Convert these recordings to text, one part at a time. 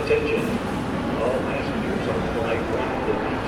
Attention. All passengers on flight 142.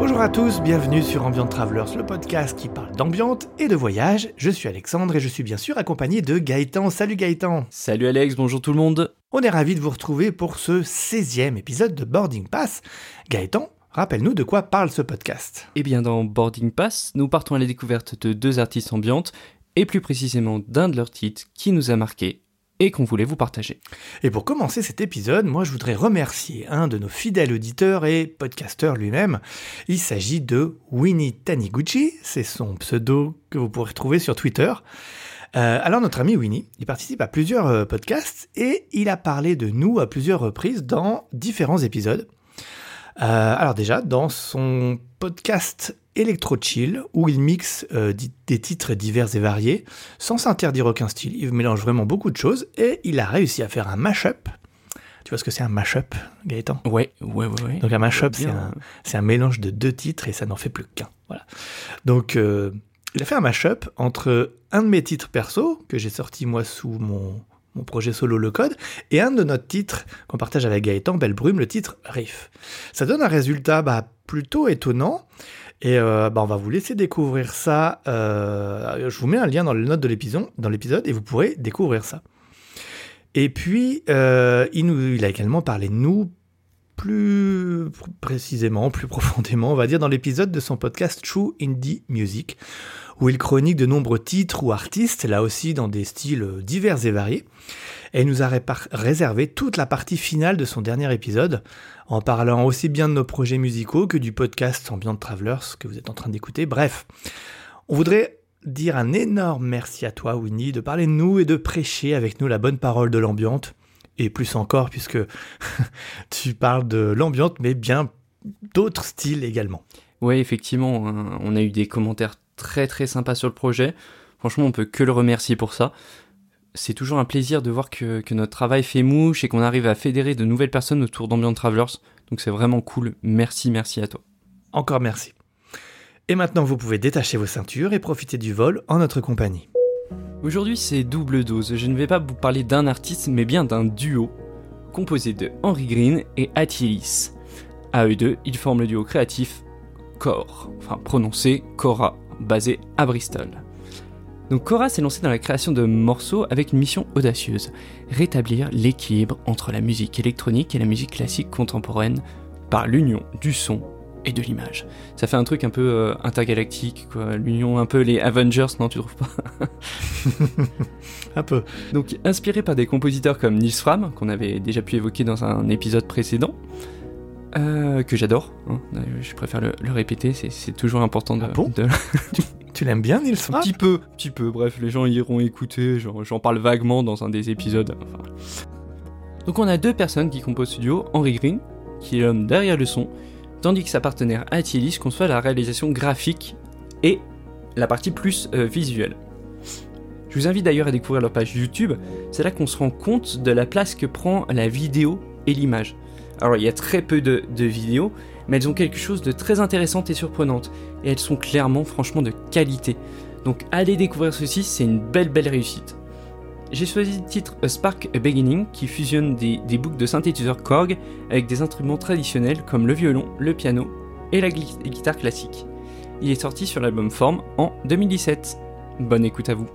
Bonjour à tous, bienvenue sur Ambient Travelers, le podcast qui parle d'ambiance et de voyage. Je suis Alexandre et je suis bien sûr accompagné de Gaëtan. Salut Gaëtan Salut Alex, bonjour tout le monde. On est ravis de vous retrouver pour ce 16e épisode de Boarding Pass. Gaëtan, rappelle-nous de quoi parle ce podcast. Eh bien dans Boarding Pass, nous partons à la découverte de deux artistes ambiantes, et plus précisément d'un de leurs titres qui nous a marqué et qu'on voulait vous partager. Et pour commencer cet épisode, moi je voudrais remercier un de nos fidèles auditeurs et podcasteurs lui-même. Il s'agit de Winnie Taniguchi, c'est son pseudo que vous pourrez trouver sur Twitter. Euh, alors notre ami Winnie, il participe à plusieurs euh, podcasts et il a parlé de nous à plusieurs reprises dans différents épisodes. Euh, alors déjà, dans son podcast Electro Chill, où il mixe des titres divers et variés, sans s'interdire aucun style, il mélange vraiment beaucoup de choses, et il a réussi à faire un mashup. Tu vois ce que c'est un mashup, Gaëtan? Ouais, ouais, ouais, ouais. Donc un mashup, c'est un, mélange de deux titres, et ça n'en fait plus qu'un. Voilà. Donc euh, il a fait un mashup entre un de mes titres perso, que j'ai sorti moi sous mon, projet solo Le Code, et un de notre titres qu'on partage avec Gaëtan, Belle Brume, le titre Riff. Ça donne un résultat bah, plutôt étonnant. Et euh, bah, on va vous laisser découvrir ça. Euh, je vous mets un lien dans les notes de l'épisode, et vous pourrez découvrir ça. Et puis, euh, il, il a également parlé de nous plus pr- précisément, plus profondément, on va dire, dans l'épisode de son podcast True Indie Music, où il chronique de nombreux titres ou artistes, là aussi dans des styles divers et variés. Et il nous a réservé toute la partie finale de son dernier épisode, en parlant aussi bien de nos projets musicaux que du podcast Ambient Travelers que vous êtes en train d'écouter. Bref, on voudrait dire un énorme merci à toi, Winnie, de parler de nous et de prêcher avec nous la bonne parole de l'ambiante. Et plus encore, puisque tu parles de l'ambiante, mais bien d'autres styles également. Ouais, effectivement, hein, on a eu des commentaires très très sympas sur le projet. Franchement, on peut que le remercier pour ça. C'est toujours un plaisir de voir que, que notre travail fait mouche et qu'on arrive à fédérer de nouvelles personnes autour d'Ambient Travelers. Donc c'est vraiment cool. Merci, merci à toi. Encore merci. Et maintenant, vous pouvez détacher vos ceintures et profiter du vol en notre compagnie. Aujourd'hui, c'est double dose. Je ne vais pas vous parler d'un artiste, mais bien d'un duo composé de Henry Green et Attilis. À eux deux, ils forment le duo créatif Core, enfin prononcé Cora, basé à Bristol. Donc Cora s'est lancé dans la création de morceaux avec une mission audacieuse rétablir l'équilibre entre la musique électronique et la musique classique contemporaine par l'union du son et de l'image. Ça fait un truc un peu euh, intergalactique, quoi. L'union, un peu les Avengers, non, tu trouves pas? Un peu. Donc, inspiré par des compositeurs comme Nils Fram, qu'on avait déjà pu évoquer dans un épisode précédent, euh, que j'adore, hein, je préfère le, le répéter, c'est- toujours important de. Ah bon de- Tu l'aimes bien, Nils un petit peu, petit peu, bref, les gens iront écouter, j'en j'en parle vaguement dans un des épisodes. enfin. Donc, on a deux personnes qui composent ce duo, Henry Green, qui est l'homme derrière le son, tandis que sa partenaire Attilis conçoit la réalisation graphique et la partie plus euh, visuelle. Je vous invite d'ailleurs à découvrir leur page YouTube, c'est là qu'on se rend compte de la place que prend la vidéo et l'image. Alors il y a très peu de, vidéos, mais elles ont quelque chose de très intéressant et surprenante, et elles sont clairement franchement de qualité. Donc allez découvrir ceci, c'est une belle belle réussite. J'ai choisi le titre Spark A Beginning qui fusionne des, des boucles de synthétiseurs Korg avec des instruments traditionnels comme le violon, le piano et la gui- guitare classique. Il est sorti sur l'album Form en 2017. Bonne écoute à vous.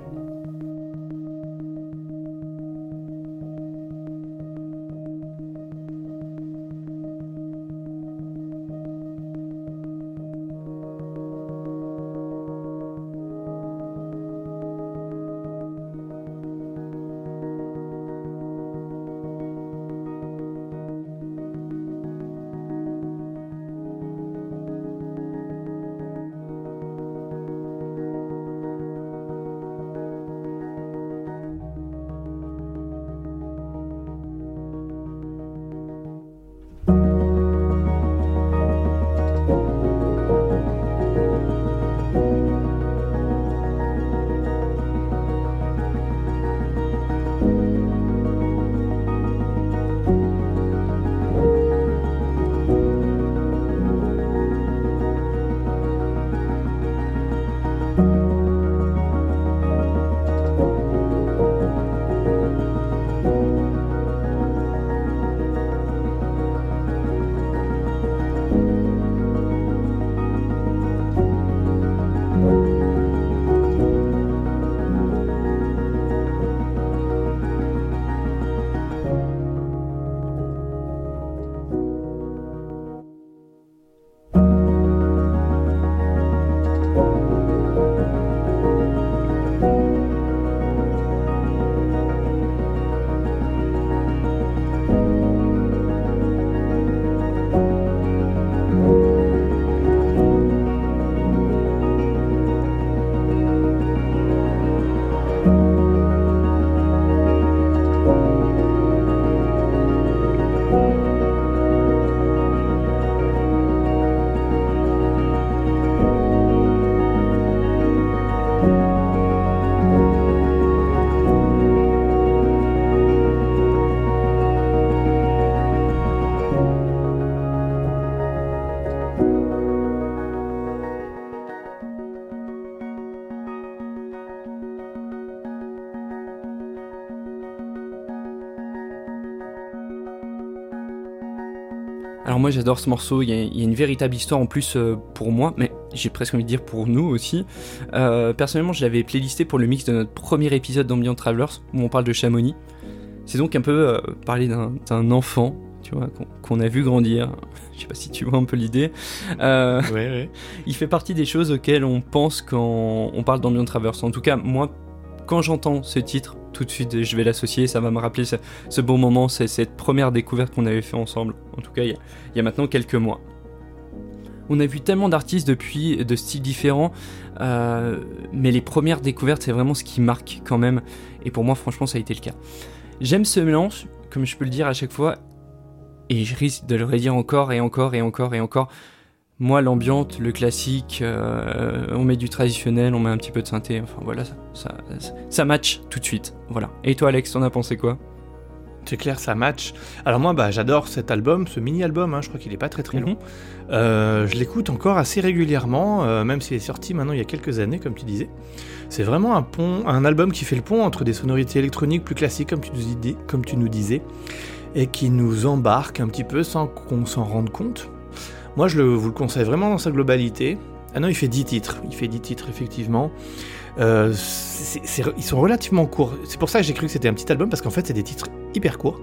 Moi j'adore ce morceau, il y, a, il y, a, une véritable histoire en plus euh, pour moi, mais j'ai presque envie de dire pour nous aussi. Euh, personnellement je l'avais playlisté pour le mix de notre premier épisode d'Ambient Travelers, où on parle de Chamonix. C'est donc un peu euh, parler d'un enfant, tu vois, qu'on qu a vu grandir. Je sais pas si tu vois un peu l'idée. Ouais, ouais. Il fait partie des choses auxquelles on pense quand on parle d'Ambient Travelers. En tout cas, moi, quand j'entends ce titre, tout de suite je vais l'associer, ça va me rappeler ce, beau moment, c'est cette première découverte qu'on avait fait ensemble. En tout cas, il y, a, il y a maintenant quelques mois. On a vu tellement d'artistes depuis, de styles différents, euh, mais les premières découvertes, c'est vraiment ce qui marque quand même. Et pour moi, franchement, ça a été le cas. J'aime ce mélange, comme je peux le dire à chaque fois, et je risque de le redire encore et encore et encore et encore. Moi, l'ambiance, le classique, euh, on met du traditionnel, on met un petit peu de synthé, enfin voilà, ça, ça, ça match tout de suite. Voilà. Et toi, Alex, t'en as pensé quoi? C'est clair, ça match. Alors moi, bah, j'adore cet album, ce mini-album, hein, je crois qu'il est pas très très long. Mm -hmm. euh, je l'écoute encore assez régulièrement, euh, même s'il est sorti maintenant il y a quelques années, comme tu disais. C'est vraiment un pont, un album qui fait le pont entre des sonorités électroniques plus classiques, comme tu nous, dis, comme tu nous disais, et qui nous embarque un petit peu sans qu'on s'en rende compte. Moi, je le, vous le conseille vraiment dans sa globalité. Ah non, il fait 10 titres. Il fait 10 titres, effectivement. Euh, c est, c est, ils sont relativement courts. C'est pour ça que j'ai cru que c'était un petit album, parce qu'en fait, c'est des titres hyper courts.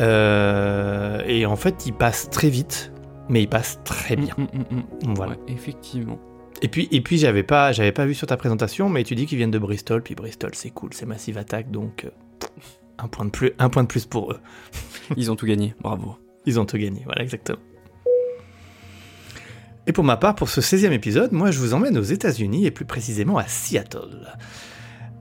Euh, et en fait, ils passent très vite, mais ils passent très bien. Mm, mm, mm, voilà. Ouais, effectivement. Et puis, et puis j'avais pas, j'avais pas vu sur ta présentation, mais tu dis qu'ils viennent de Bristol, puis Bristol, c'est cool, c'est Massive Attack, donc euh, un point de plus, un point de plus pour eux. Ils ont tout gagné, bravo. Ils ont tout gagné, voilà, exactement. Et pour ma part, pour ce 16e épisode, moi je vous emmène aux États-Unis et plus précisément à Seattle.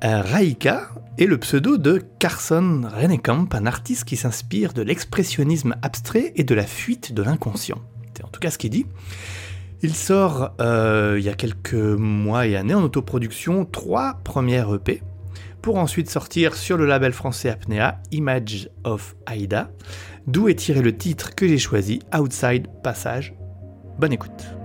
Euh, Raika est le pseudo de Carson Rennekamp, un artiste qui s'inspire de l'expressionnisme abstrait et de la fuite de l'inconscient. C'est en tout cas ce qu'il dit. Il sort euh, il y a quelques mois et années en autoproduction trois premières EP, pour ensuite sortir sur le label français Apnea Image of Aida, d'où est tiré le titre que j'ai choisi, Outside Passage. Bonne écoute.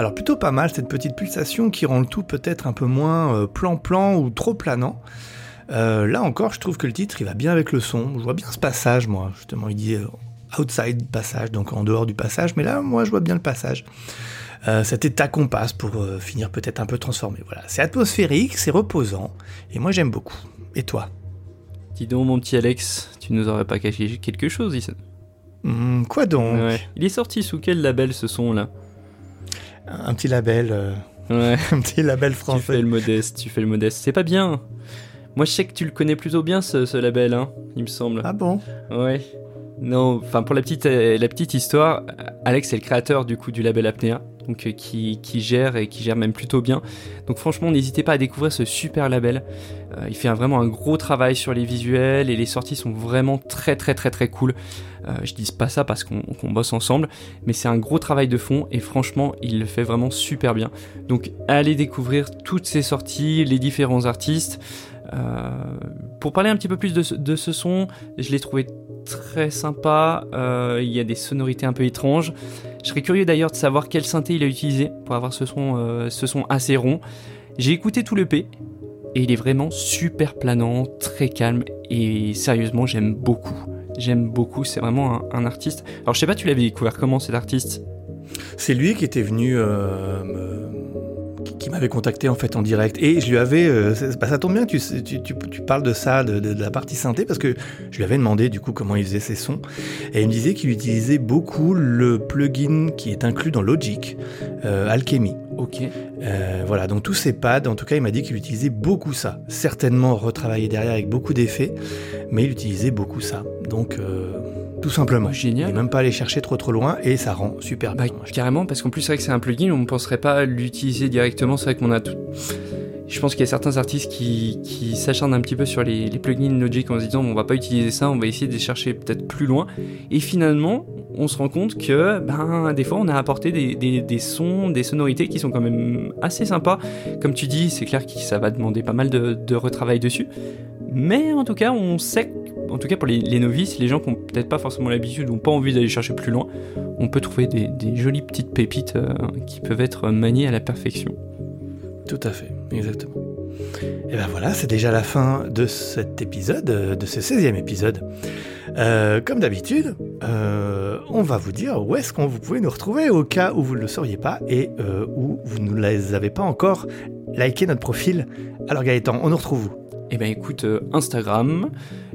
Alors plutôt pas mal, cette petite pulsation qui rend le tout peut-être un peu moins euh, plan-plan ou trop planant. Euh, là encore, je trouve que le titre, il va bien avec le son. Je vois bien ce passage, moi. Justement, il dit euh, outside passage, donc en dehors du passage. Mais là, moi, je vois bien le passage. Euh, cet état qu'on passe pour euh, finir peut-être un peu transformé. Voilà, c'est atmosphérique, c'est reposant, et moi j'aime beaucoup. Et toi? Dis donc, mon petit Alex, tu nous aurais pas caché quelque chose ici Hmm, Quoi donc? Ouais. Il est sorti sous quel label ce son là Un petit label, euh, Ouais. un petit label Tu fais français. le modeste, tu fais le modeste. C'est pas bien. Moi, je sais que tu le connais plutôt bien ce, ce label, hein, il me semble. Ah bon? Ouais. Non, enfin pour la petite, euh, la petite histoire, Alex est le créateur du coup du label Apnea, donc euh, qui, qui gère et qui gère même plutôt bien. Donc franchement, n'hésitez pas à découvrir ce super label. Euh, il fait un- vraiment un gros travail sur les visuels et les sorties sont vraiment très très très très cool. Euh, je dis pas ça parce qu'on bosse ensemble, mais c'est un gros travail de fond et franchement, il le fait vraiment super bien. Donc allez découvrir toutes ces sorties, les différents artistes. Euh, pour parler un petit peu plus de ce, son, je l'ai trouvé très sympa. Euh, il y a des sonorités un peu étranges. Je serais curieux d'ailleurs de savoir quel synthé il a utilisé pour avoir ce son, ce son assez rond. J'ai écouté tout le P et il est vraiment super planant, très calme et sérieusement j'aime beaucoup. J'aime beaucoup, c'est vraiment un, artiste. Alors je sais pas, tu l'avais découvert comment cet artiste? C'est lui qui était venu, euh, qui- m'avait contacté en fait en direct. Et je lui avais, euh, bah, ça tombe bien tu, tu, tu, parles de ça, de la partie synthé, parce que je lui avais demandé du coup comment il faisait ses sons. Et il me disait qu'il utilisait beaucoup le plugin qui est inclus dans Logic, euh, Alchemy. Ok. Euh, voilà, donc tous ces pads, en tout cas, il m'a dit qu'il utilisait beaucoup ça. Certainement retravaillé derrière avec beaucoup d'effets, mais il utilisait beaucoup ça. Donc, euh, tout simplement. Génial. n'est même pas allé chercher trop trop loin et ça rend super Bah, bien. Carrément, parce qu'en plus, c'est vrai que c'est un plugin, on ne penserait pas l'utiliser directement. C'est vrai qu'on a tout. Je pense qu'il y a certains artistes qui, s'acharnent un petit peu sur les, plugins Logic en se disant on va pas utiliser ça, on va essayer de les chercher peut-être plus loin. Et finalement, on se rend compte que ben, des fois on a apporté des, sons, des sonorités qui sont quand même assez sympas. Comme tu dis, c'est clair que ça va demander pas mal de, retravail dessus. Mais en tout cas, on sait, en tout cas pour les, novices, les gens qui n'ont peut-être pas forcément l'habitude ou pas envie d'aller chercher plus loin, on peut trouver des, des jolies petites pépites euh, qui peuvent être maniées à la perfection. Tout à fait, exactement. Et ben voilà, c'est déjà la fin de cet épisode, de ce 16e épisode. Euh, comme d'habitude, euh, on va vous dire où est-ce qu'on vous pouvez nous retrouver au cas où vous ne le sauriez pas et euh, où vous ne les avez pas encore liké notre profil. Alors Gaëtan, on nous retrouve où? Eh ben écoute, euh, Instagram,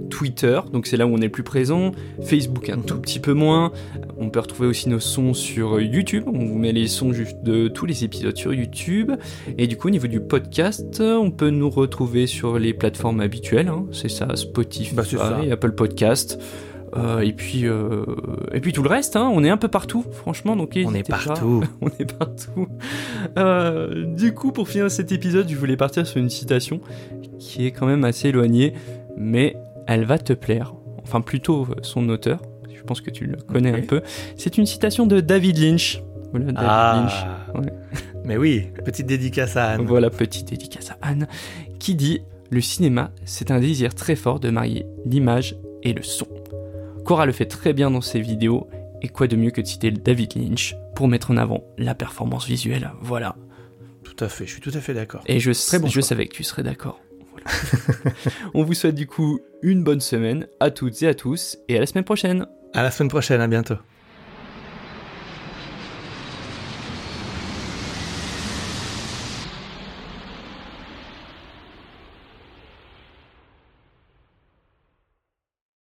Twitter, donc c'est là où on est le plus présent, Facebook un tout petit peu moins. On peut retrouver aussi nos sons sur euh, YouTube. On vous met les sons juste de tous les épisodes sur YouTube. Et du coup, au niveau du podcast, on peut nous retrouver sur les plateformes habituelles. hein. C'est ça, Spotify, Bah. Apple Podcast. Euh, et puis euh, et puis tout le reste, hein, on est un peu partout, franchement. Donc On est partout. on est partout. Euh, du coup, pour finir cet épisode, je voulais partir sur une citation qui est quand même assez éloignée, mais elle va te plaire. Enfin, plutôt euh, son auteur. Je pense que tu le connais un peu. C'est une citation de David Lynch. Voilà, David Lynch. Ah, ouais. mais oui, petite dédicace à Anne. Voilà, petite dédicace à Anne, qui dit Le cinéma, c'est un désir très fort de marier l'image et le son. Cora le fait très bien dans ses vidéos, et quoi de mieux que de citer David Lynch pour mettre en avant la performance visuelle. Voilà. Tout à fait, je suis tout à fait d'accord. Et je, Très bon je choix. savais que tu serais d'accord. On vous souhaite du coup une bonne semaine à toutes et à tous, et à la semaine prochaine. À la semaine prochaine, à bientôt.